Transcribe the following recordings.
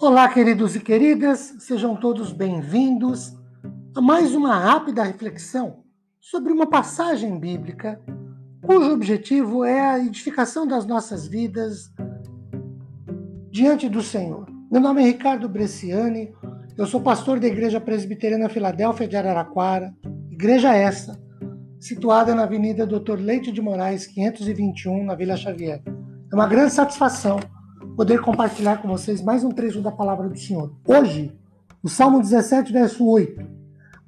Olá, queridos e queridas, sejam todos bem-vindos a mais uma rápida reflexão sobre uma passagem bíblica cujo objetivo é a edificação das nossas vidas diante do Senhor. Meu nome é Ricardo Bresciani, eu sou pastor da Igreja Presbiteriana Filadélfia de Araraquara, igreja essa, situada na Avenida Doutor Leite de Moraes, 521, na Vila Xavier. É uma grande satisfação poder compartilhar com vocês mais um trecho da palavra do Senhor. Hoje, o Salmo 17, verso 8.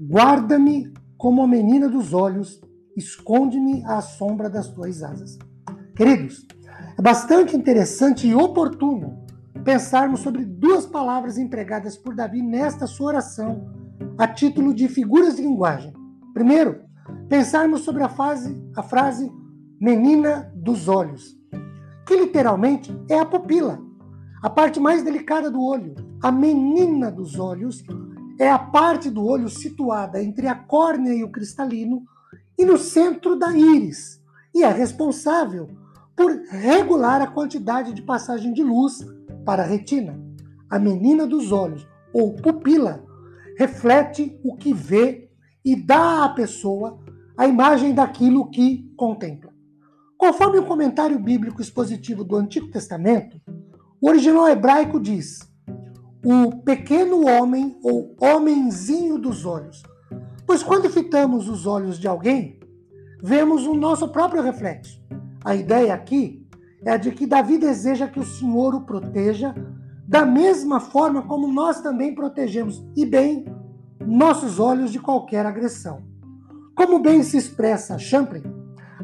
Guarda-me como a menina dos olhos, esconde-me à sombra das tuas asas. Queridos, é bastante interessante e oportuno pensarmos sobre duas palavras empregadas por Davi nesta sua oração, a título de figuras de linguagem. Primeiro, pensarmos sobre a, fase, a frase menina dos olhos que literalmente é a pupila, a parte mais delicada do olho. A menina dos olhos é a parte do olho situada entre a córnea e o cristalino e no centro da íris, e é responsável por regular a quantidade de passagem de luz para a retina. A menina dos olhos, ou pupila, reflete o que vê e dá à pessoa a imagem daquilo que contempla. Conforme o comentário bíblico expositivo do Antigo Testamento, o original hebraico diz: o pequeno homem ou homenzinho dos olhos. Pois quando fitamos os olhos de alguém, vemos o nosso próprio reflexo. A ideia aqui é de que Davi deseja que o Senhor o proteja da mesma forma como nós também protegemos, e bem, nossos olhos de qualquer agressão. Como bem se expressa Champlin,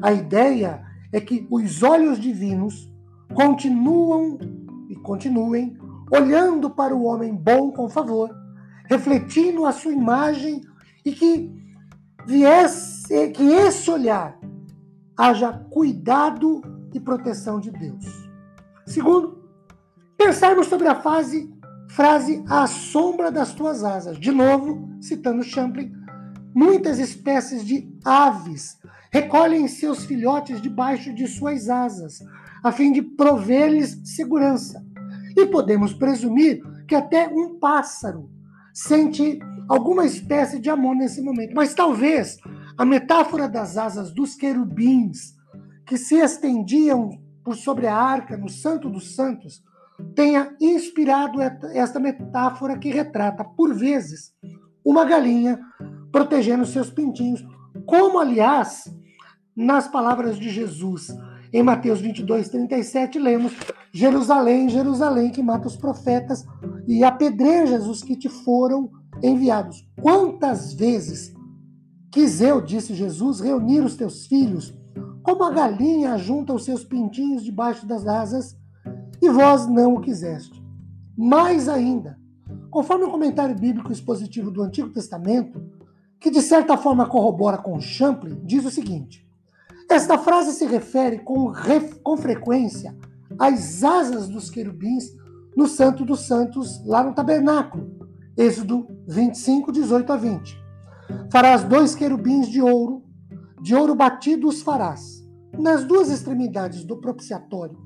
a ideia é que os olhos divinos continuam e continuem olhando para o homem bom com favor, refletindo a sua imagem e que viesse, que esse olhar haja cuidado e proteção de Deus. Segundo, pensarmos sobre a fase, frase à sombra das tuas asas. De novo, citando Champlin, muitas espécies de aves recolhem seus filhotes debaixo de suas asas, a fim de prover-lhes segurança. E podemos presumir que até um pássaro sente alguma espécie de amor nesse momento. Mas talvez a metáfora das asas dos querubins que se estendiam por sobre a arca no Santo dos Santos tenha inspirado esta metáfora que retrata, por vezes, uma galinha protegendo seus pintinhos, como, aliás, nas palavras de Jesus. Em Mateus 22, 37, lemos: Jerusalém, Jerusalém, que mata os profetas e apedrejas os que te foram enviados. Quantas vezes quis eu, disse Jesus, reunir os teus filhos, como a galinha junta os seus pintinhos debaixo das asas, e vós não o quiseste. Mais ainda, conforme o comentário bíblico expositivo do Antigo Testamento, que de certa forma corrobora com Champlin, diz o seguinte: esta frase se refere com, com frequência às asas dos querubins no Santo dos Santos, lá no tabernáculo. Êxodo 25, 18 a 20. Farás dois querubins de ouro, de ouro batido os farás, nas duas extremidades do propiciatório.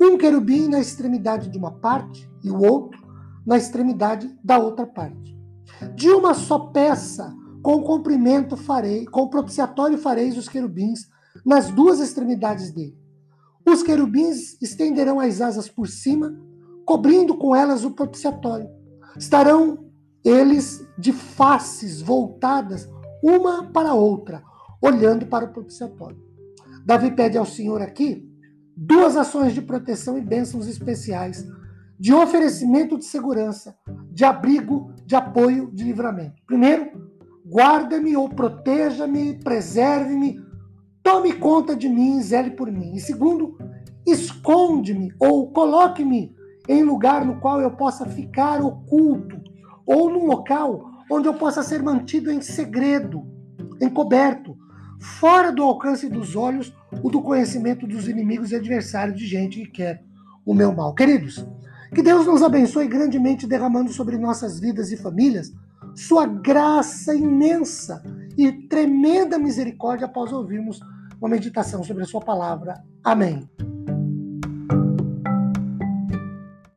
Um querubim na extremidade de uma parte e o outro na extremidade da outra parte. De uma só peça, com comprimento farei, com propiciatório fareis os querubins nas duas extremidades dele. Os querubins estenderão as asas por cima, cobrindo com elas o propiciatório. Estarão eles de faces voltadas uma para a outra, olhando para o propiciatório. Davi pede ao Senhor aqui duas ações de proteção e bênçãos especiais, de oferecimento de segurança, de abrigo, de apoio, de livramento. Primeiro, guarda-me ou proteja-me, preserve-me Tome conta de mim, zele por mim. E segundo, esconde-me ou coloque-me em lugar no qual eu possa ficar oculto ou num local onde eu possa ser mantido em segredo, encoberto, fora do alcance dos olhos ou do conhecimento dos inimigos e adversários de gente que quer o meu mal. Queridos, que Deus nos abençoe grandemente derramando sobre nossas vidas e famílias sua graça imensa e tremenda misericórdia após ouvirmos uma meditação sobre a sua palavra. Amém.